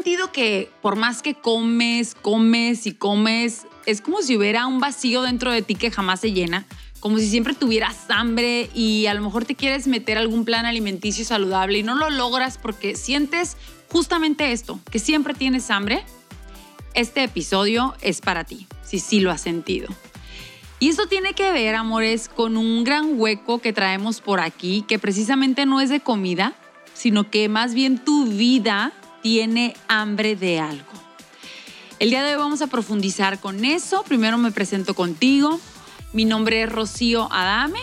sentido que por más que comes, comes y comes, es como si hubiera un vacío dentro de ti que jamás se llena? Como si siempre tuvieras hambre y a lo mejor te quieres meter algún plan alimenticio saludable y no lo logras porque sientes justamente esto, que siempre tienes hambre. Este episodio es para ti, si sí lo has sentido. Y eso tiene que ver, amores, con un gran hueco que traemos por aquí, que precisamente no es de comida, sino que más bien tu vida tiene hambre de algo. El día de hoy vamos a profundizar con eso. Primero me presento contigo. Mi nombre es Rocío Adame.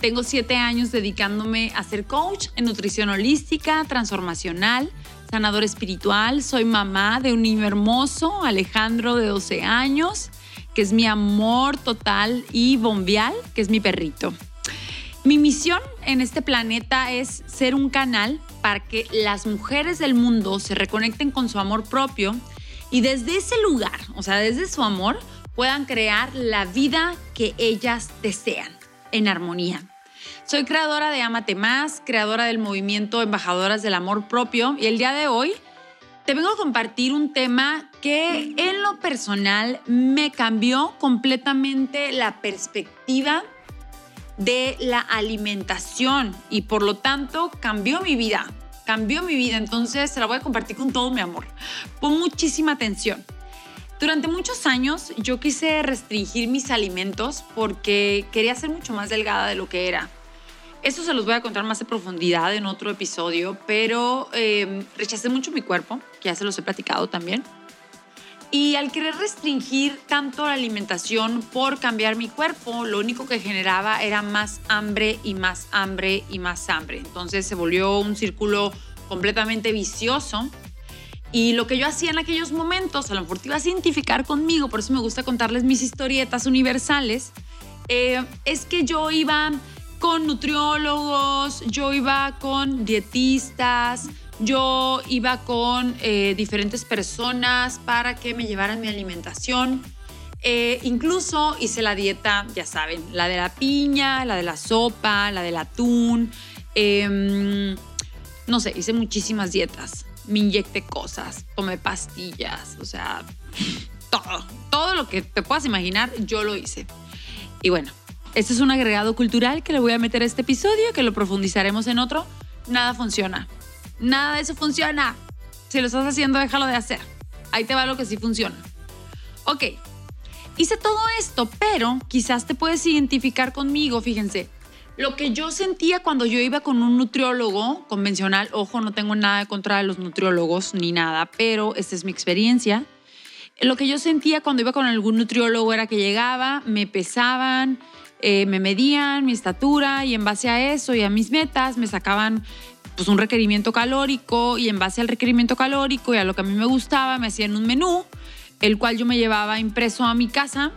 Tengo siete años dedicándome a ser coach en nutrición holística, transformacional, sanador espiritual. Soy mamá de un niño hermoso, Alejandro, de 12 años que es mi amor total, y Bombial, que es mi perrito. Mi misión en este planeta es ser un canal para que las mujeres del mundo se reconecten con su amor propio y desde ese lugar, o sea, desde su amor, puedan crear la vida que ellas desean en armonía. Soy creadora de Amate Más, creadora del movimiento Embajadoras del Amor Propio y el día de hoy te vengo a compartir un tema que en lo personal me cambió completamente la perspectiva de la alimentación y por lo tanto cambió mi vida, cambió mi vida, entonces se la voy a compartir con todo mi amor. Pon muchísima atención. Durante muchos años yo quise restringir mis alimentos porque quería ser mucho más delgada de lo que era. Esto se los voy a contar más en profundidad en otro episodio, pero eh, rechacé mucho mi cuerpo, que ya se los he platicado también. Y al querer restringir tanto la alimentación por cambiar mi cuerpo, lo único que generaba era más hambre y más hambre y más hambre. Entonces se volvió un círculo completamente vicioso. Y lo que yo hacía en aquellos momentos, a lo mejor te iba a identificar conmigo, por eso me gusta contarles mis historietas universales, eh, es que yo iba con nutriólogos, yo iba con dietistas, yo iba con eh, diferentes personas para que me llevaran mi alimentación. Eh, incluso hice la dieta, ya saben, la de la piña, la de la sopa, la del atún. Em, no sé, hice muchísimas dietas. Me inyecté cosas, tomé pastillas, o sea, todo. Todo lo que te puedas imaginar, yo lo hice. Y bueno, este es un agregado cultural que le voy a meter a este episodio, que lo profundizaremos en otro. Nada funciona. Nada de eso funciona. Si lo estás haciendo, déjalo de hacer. Ahí te va lo que sí funciona. Ok, hice todo esto, pero quizás te puedes identificar conmigo, fíjense. Lo que yo sentía cuando yo iba con un nutriólogo convencional, ojo, no tengo nada contra los nutriólogos ni nada, pero esta es mi experiencia. Lo que yo sentía cuando iba con algún nutriólogo era que llegaba, me pesaban, eh, me medían mi estatura y en base a eso y a mis metas me sacaban pues un requerimiento calórico y en base al requerimiento calórico y a lo que a mí me gustaba me hacían un menú, el cual yo me llevaba impreso a mi casa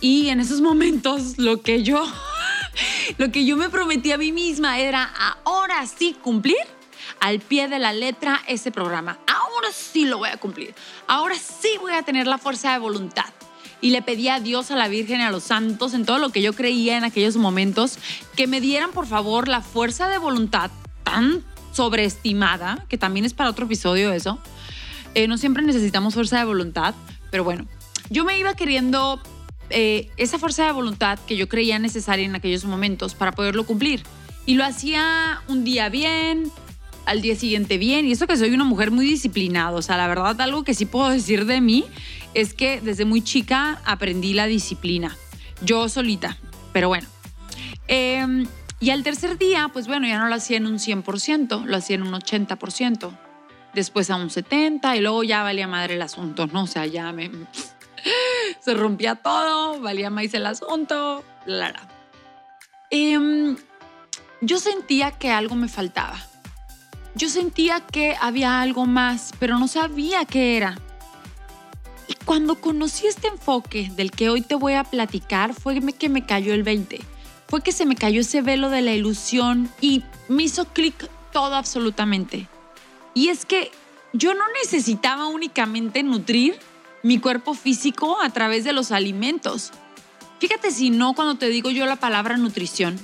y en esos momentos lo que yo lo que yo me prometí a mí misma era ahora sí cumplir al pie de la letra ese programa. Ahora sí lo voy a cumplir. Ahora sí voy a tener la fuerza de voluntad y le pedí a Dios, a la Virgen a los santos, en todo lo que yo creía en aquellos momentos, que me dieran por favor la fuerza de voluntad tan sobreestimada, que también es para otro episodio eso. Eh, no siempre necesitamos fuerza de voluntad, pero bueno, yo me iba queriendo eh, esa fuerza de voluntad que yo creía necesaria en aquellos momentos para poderlo cumplir. Y lo hacía un día bien, al día siguiente bien. Y eso que soy una mujer muy disciplinada. O sea, la verdad, algo que sí puedo decir de mí es que desde muy chica aprendí la disciplina. Yo solita, pero bueno. Em, y al tercer día, pues bueno, ya no lo hacía en un 100%, lo hacía en un 80%. Después a un 70% y luego ya valía madre el asunto, ¿no? O sea, ya me... Se rompía todo, valía más el asunto, la, la. Em, yo sentía que algo me faltaba yo sentía que había algo más, pero no sabía qué era. Y cuando conocí este enfoque del que hoy te voy a platicar, fue que me cayó el 20. Fue que se me cayó ese velo de la ilusión y me hizo clic todo absolutamente. Y es que yo no necesitaba únicamente nutrir mi cuerpo físico a través de los alimentos. Fíjate si no cuando te digo yo la palabra nutrición,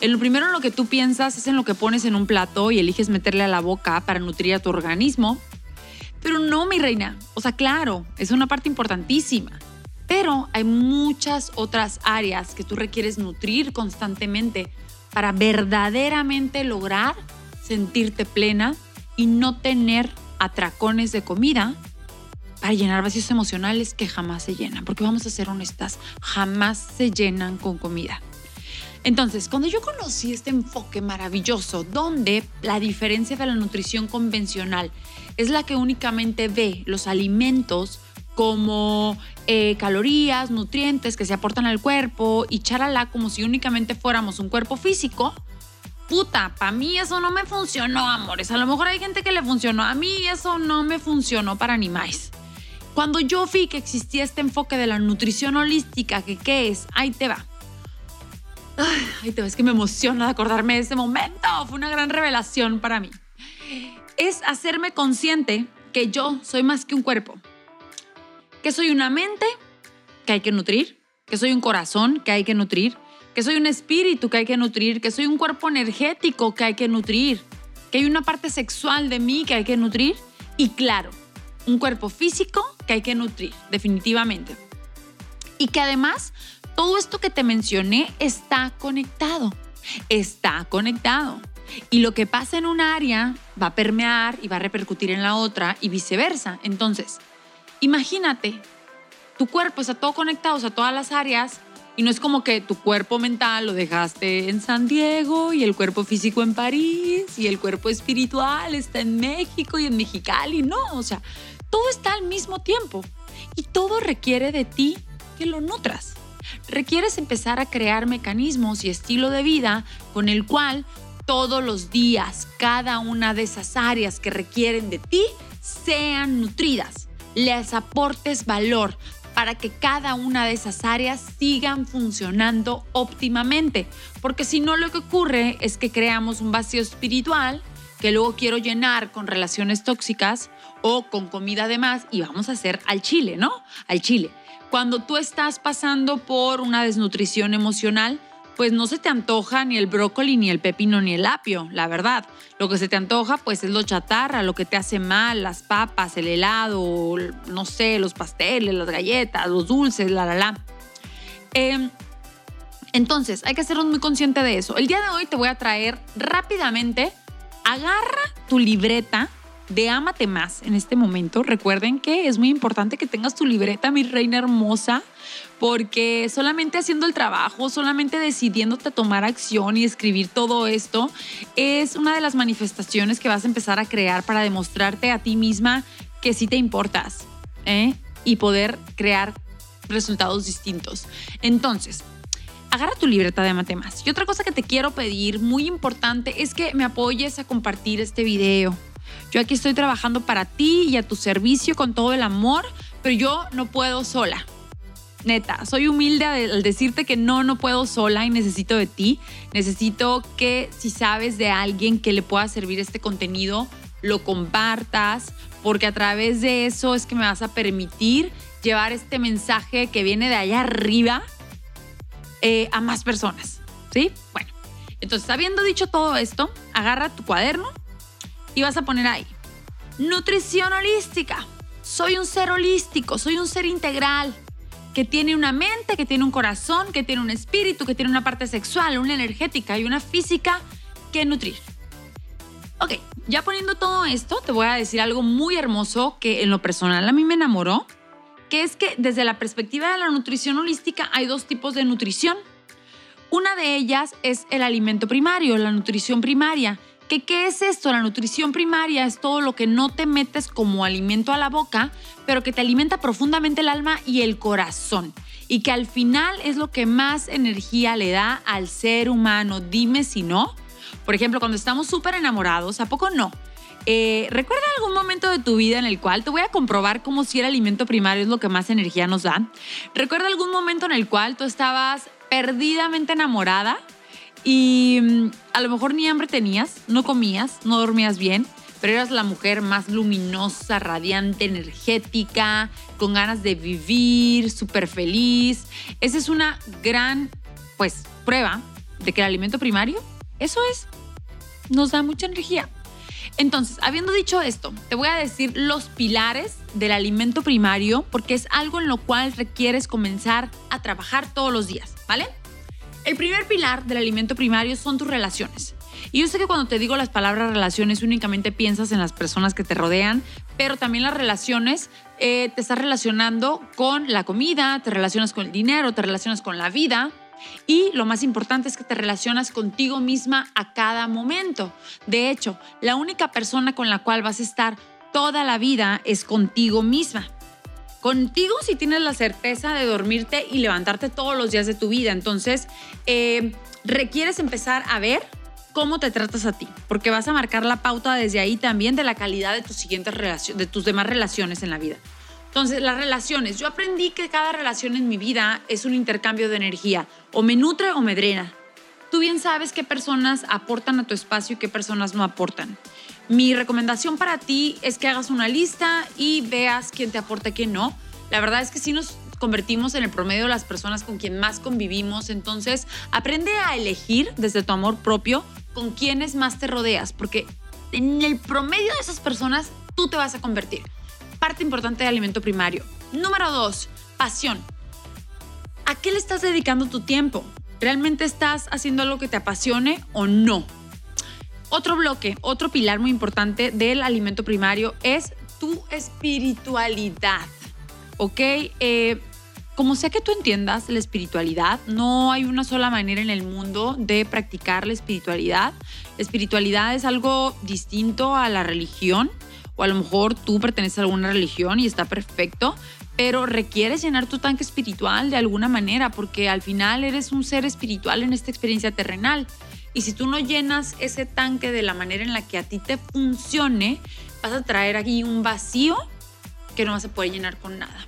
en lo primero en lo que tú piensas es en lo que pones en un plato y eliges meterle a la boca para nutrir a tu organismo. Pero no, mi reina. O sea, claro, es una parte importantísima. Pero hay muchas otras áreas que tú requieres nutrir constantemente para verdaderamente lograr sentirte plena y no tener atracones de comida para llenar vacíos emocionales que jamás se llenan. Porque vamos a ser honestas, jamás se llenan con comida. Entonces, cuando yo conocí este enfoque maravilloso, donde la diferencia de la nutrición convencional es la que únicamente ve los alimentos como eh, calorías, nutrientes que se aportan al cuerpo y charala como si únicamente fuéramos un cuerpo físico, puta, para mí eso no me funcionó, amores. A lo mejor hay gente que le funcionó, a mí eso no me funcionó para ni más. Cuando yo vi que existía este enfoque de la nutrición holística, que qué es, ahí te va. Ay, te ves que me emociona de acordarme de ese momento. Fue una gran revelación para mí. Es hacerme consciente que yo soy más que un cuerpo. Que soy una mente que hay que nutrir. Que soy un corazón que hay que nutrir. Que soy un espíritu que hay que nutrir. Que soy un cuerpo energético que hay que nutrir. Que hay una parte sexual de mí que hay que nutrir. Y claro, un cuerpo físico que hay que nutrir, definitivamente. Y que además todo esto que te mencioné está conectado, está conectado. Y lo que pasa en un área va a permear y va a repercutir en la otra y viceversa. Entonces, imagínate, tu cuerpo está todo conectado, o todas las áreas, y no es como que tu cuerpo mental lo dejaste en San Diego y el cuerpo físico en París y el cuerpo espiritual está en México y en Mexicali. No, o sea, todo está al mismo tiempo y todo requiere de ti que lo nutras. Requieres empezar a crear mecanismos y estilo de vida con el cual todos los días cada una de esas áreas que requieren de ti sean nutridas, les aportes valor para que cada una de esas áreas sigan funcionando óptimamente. Porque si no lo que ocurre es que creamos un vacío espiritual que luego quiero llenar con relaciones tóxicas o con comida de más y vamos a hacer al chile, ¿no? Al chile. Cuando tú estás pasando por una desnutrición emocional, pues no se te antoja ni el brócoli, ni el pepino, ni el apio, la verdad. Lo que se te antoja, pues es lo chatarra, lo que te hace mal, las papas, el helado, no sé, los pasteles, las galletas, los dulces, la, la, la. Em, entonces, hay que ser muy consciente de eso. El día de hoy te voy a traer rápidamente, agarra tu libreta de Ámate Más en este momento. Recuerden que es muy importante que tengas tu libreta, mi reina hermosa, porque solamente haciendo el trabajo, solamente decidiéndote tomar acción y escribir todo esto, es una de las manifestaciones que vas a empezar a crear para demostrarte a ti misma que sí te importas ¿eh? y poder crear resultados distintos. Entonces, agarra tu libreta de Ámate Más. Y otra cosa que te quiero pedir, muy importante, es que me apoyes a compartir este video yo aquí estoy trabajando para ti y a tu servicio con todo el amor, pero yo no puedo sola. Neta, soy humilde al decirte que no, no puedo sola y necesito de ti. Necesito que si sabes de alguien que le pueda servir este contenido, lo compartas, porque a través de eso es que me vas a permitir llevar este mensaje que viene de allá arriba eh, a más personas. ¿Sí? Bueno, entonces, habiendo dicho todo esto, agarra tu cuaderno, y vas a poner ahí, nutrición holística. Soy un ser holístico, soy un ser integral que tiene una mente, que tiene un corazón, que tiene un espíritu, que tiene una parte sexual, una energética y una física que nutrir. Ok, ya poniendo todo esto, te voy a decir algo muy hermoso que en lo personal a mí me enamoró, que es que desde la perspectiva de la nutrición holística hay dos tipos de nutrición. Una de ellas es el alimento primario, la nutrición primaria, ¿Qué es esto? La nutrición primaria es todo lo que no te metes como alimento a la boca, pero que te alimenta profundamente el alma y el corazón. Y que al final es lo que más energía le da al ser humano. Dime si no. Por ejemplo, cuando estamos súper enamorados, ¿a poco no? Eh, ¿Recuerda algún momento de tu vida en el cual te voy a comprobar cómo si el alimento primario es lo que más energía nos da? ¿Recuerda algún momento en el cual tú estabas perdidamente enamorada? Y mm, a lo mejor ni hambre tenías, no comías, no dormías bien, pero eras la mujer más luminosa, radiante, energética, con ganas de vivir, súper feliz. Esa es una gran, pues, prueba de que el alimento primario, eso es, nos da mucha energía. Entonces, habiendo dicho esto, te voy a decir los pilares del alimento primario porque es algo en lo cual requieres comenzar a trabajar todos los días, ¿vale? El primer pilar del alimento primario son tus relaciones. Y yo sé que cuando te digo las palabras relaciones únicamente piensas en las personas que te rodean, pero también las relaciones eh, te estás relacionando con la comida, te relacionas con el dinero, te relacionas con la vida. Y lo más importante es que te relacionas contigo misma a cada momento. De hecho, la única persona con la cual vas a estar toda la vida es contigo misma. Contigo si tienes la certeza de dormirte y levantarte todos los días de tu vida. Entonces, eh, requieres empezar a ver cómo te tratas a ti, porque vas a marcar la pauta desde ahí también de la calidad de tus siguientes relaciones, de tus demás relaciones en la vida. Entonces, las relaciones. Yo aprendí que cada relación en mi vida es un intercambio de energía. O me nutre o me drena. Tú bien sabes qué personas aportan a tu espacio y qué personas no aportan. Mi recomendación para ti es que hagas una lista y veas quién te aporta quién no. La verdad es que sí nos convertimos en el promedio de las personas con quien más convivimos. Entonces, aprende a elegir desde tu amor propio con quiénes más te rodeas, porque en el promedio de esas personas tú te vas a convertir. Parte importante del alimento primario. Número dos, pasión. ¿A qué le estás dedicando tu tiempo? ¿Realmente estás haciendo algo que te apasione o no? Otro bloque, otro pilar muy importante del alimento primario es tu espiritualidad. ¿Ok? Eh, como sea que tú entiendas la espiritualidad, no hay una sola manera en el mundo de practicar la espiritualidad. La espiritualidad es algo distinto a la religión, o a lo mejor tú perteneces a alguna religión y está perfecto, pero requieres llenar tu tanque espiritual de alguna manera, porque al final eres un ser espiritual en esta experiencia terrenal. Y si tú no llenas ese tanque de la manera en la que a ti te funcione, vas a traer aquí un vacío que no vas a poder llenar con nada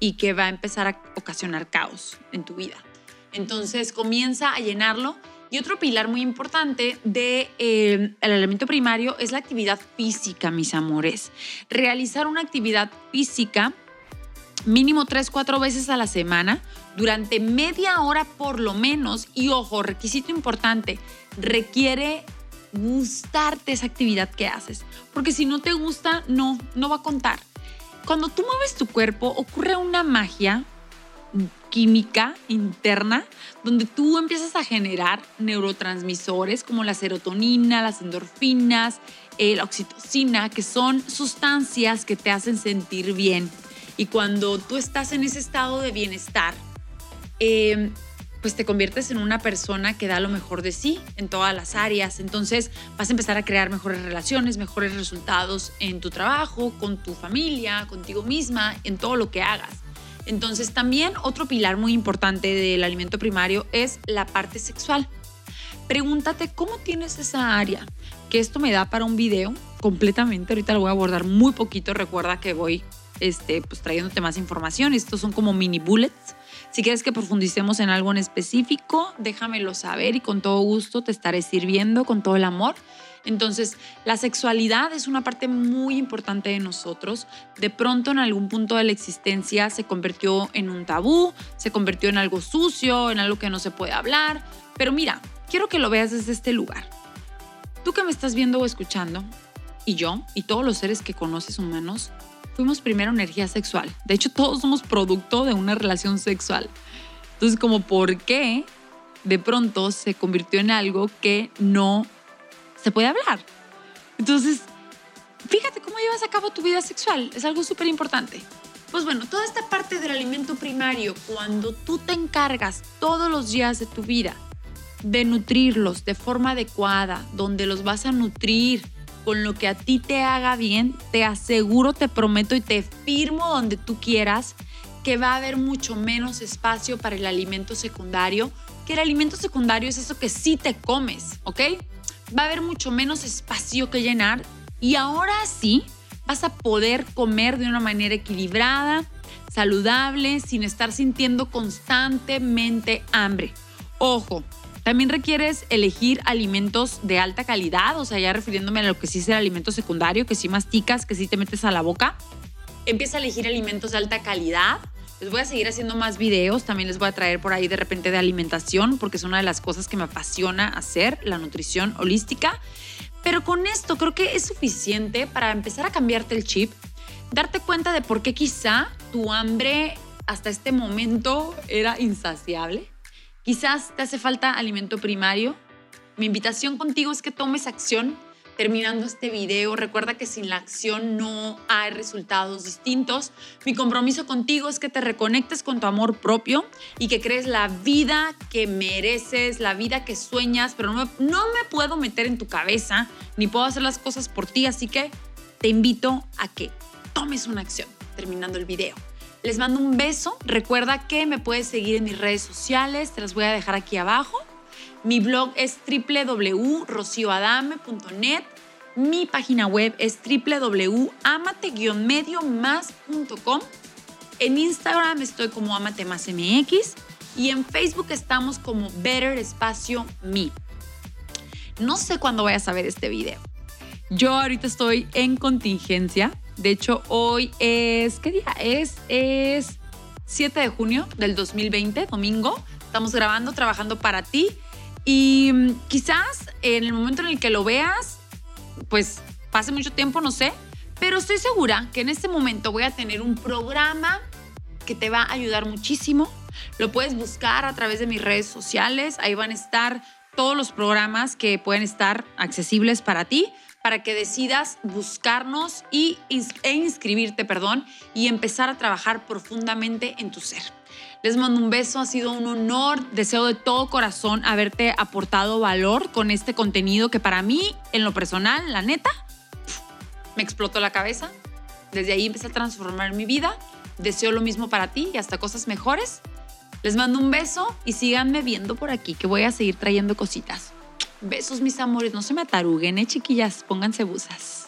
y que va a empezar a ocasionar caos en tu vida. Entonces comienza a llenarlo. Y otro pilar muy importante del de, eh, el elemento primario es la actividad física, mis amores. Realizar una actividad física mínimo 3, 4 veces a la semana durante media hora por lo menos. Y ojo, requisito importante, requiere gustarte esa actividad que haces. Porque si no te gusta, no, no va a contar cuando tú mueves tu cuerpo ocurre una magia química interna donde tú empiezas a generar neurotransmisores como la serotonina, las endorfinas, eh, la oxitocina, que son sustancias que te hacen sentir bien. Y cuando tú estás en ese estado de bienestar, eh, pues te conviertes en una persona que da lo mejor de sí en todas las áreas. Entonces vas a empezar a crear mejores relaciones, mejores resultados en tu trabajo, con tu familia, contigo misma, en todo lo que hagas. Entonces también otro pilar muy importante del alimento primario es la parte sexual. Pregúntate cómo tienes esa área, que esto me da para un video completamente. Ahorita lo voy a abordar muy poquito. Recuerda que voy este, pues, trayéndote más información. Estos son como mini bullets si quieres que profundicemos en algo en específico, déjamelo saber y con todo gusto te estaré sirviendo con todo el amor. Entonces, la sexualidad es una parte muy importante de nosotros. De pronto, en algún punto de la existencia, se convirtió en un tabú, se convirtió en algo sucio, en algo que no se puede hablar. Pero mira, quiero que lo veas desde este lugar. Tú que me estás viendo o escuchando, y yo, y todos los seres que conoces humanos, fuimos primero energía sexual. De hecho, todos somos producto de una relación sexual. Entonces, como por qué de pronto se convirtió en algo que no se puede hablar. Entonces, fíjate cómo llevas a cabo tu vida sexual. Es algo súper importante. Pues bueno, toda esta parte del alimento primario, cuando tú te encargas todos los días de tu vida de nutrirlos de forma adecuada, donde los vas a nutrir con lo que a ti te haga bien, te aseguro, te prometo y te firmo donde tú quieras que va a haber mucho menos espacio para el alimento secundario, que el alimento secundario es eso que sí te comes, ¿ok? Va a haber mucho menos espacio que llenar y ahora sí vas a poder comer de una manera equilibrada, saludable, sin estar sintiendo constantemente hambre. Ojo, también requieres elegir alimentos de alta calidad, o sea, ya refiriéndome a lo que sí es el alimento secundario, que sí masticas, que sí te metes a la boca. Empieza a elegir alimentos de alta calidad. Les voy a seguir haciendo más videos, también les voy a traer por ahí de repente de alimentación, porque es una de las cosas que me apasiona hacer, la nutrición holística. Pero con esto creo que es suficiente para empezar a cambiarte el chip, darte cuenta de por qué quizá tu hambre hasta este momento era insaciable. Quizás te hace falta alimento primario. Mi invitación contigo es que tomes acción terminando este video. Recuerda que sin la acción no hay resultados distintos. Mi compromiso contigo es que te reconectes con tu amor propio y que crees la vida que mereces, la vida que sueñas, pero no no me puedo meter en tu cabeza ni puedo hacer las cosas por ti, así que te invito a que tomes una acción terminando el video. Les mando un beso. Recuerda que me puedes seguir en mis redes sociales, te las voy a dejar aquí abajo. Mi blog es www.rocioadame.net. Mi página web es www.amate-medio-más.com. En Instagram estoy como Amate Más MX y en Facebook estamos como Better Espacio Me. No sé cuándo vayas a ver este video. Yo ahorita estoy en contingencia. De hecho, hoy es. ¿Qué día? Es, es 7 de junio del 2020, domingo. Estamos grabando, trabajando para ti. Y mm, quizás en el momento en el que lo veas, pues pase mucho tiempo, no sé, pero estoy segura que en este momento voy a tener un programa que te va a ayudar muchísimo. Lo puedes buscar a través de mis redes sociales, ahí van a estar todos los programas que pueden estar accesibles para ti para que decidas buscarnos y, e inscribirte, perdón, y empezar a trabajar profundamente en tu ser. Les mando un beso, ha sido un honor, deseo de todo corazón haberte aportado valor con este contenido que para mí, en lo personal, la neta, me explotó la cabeza. Desde ahí empecé a transformar mi vida. Deseo lo mismo para ti y hasta cosas mejores. Les mando un beso y síganme viendo por aquí que voy a seguir trayendo cositas. Besos mis amores, no se me ataruguen, eh chiquillas, pónganse busas.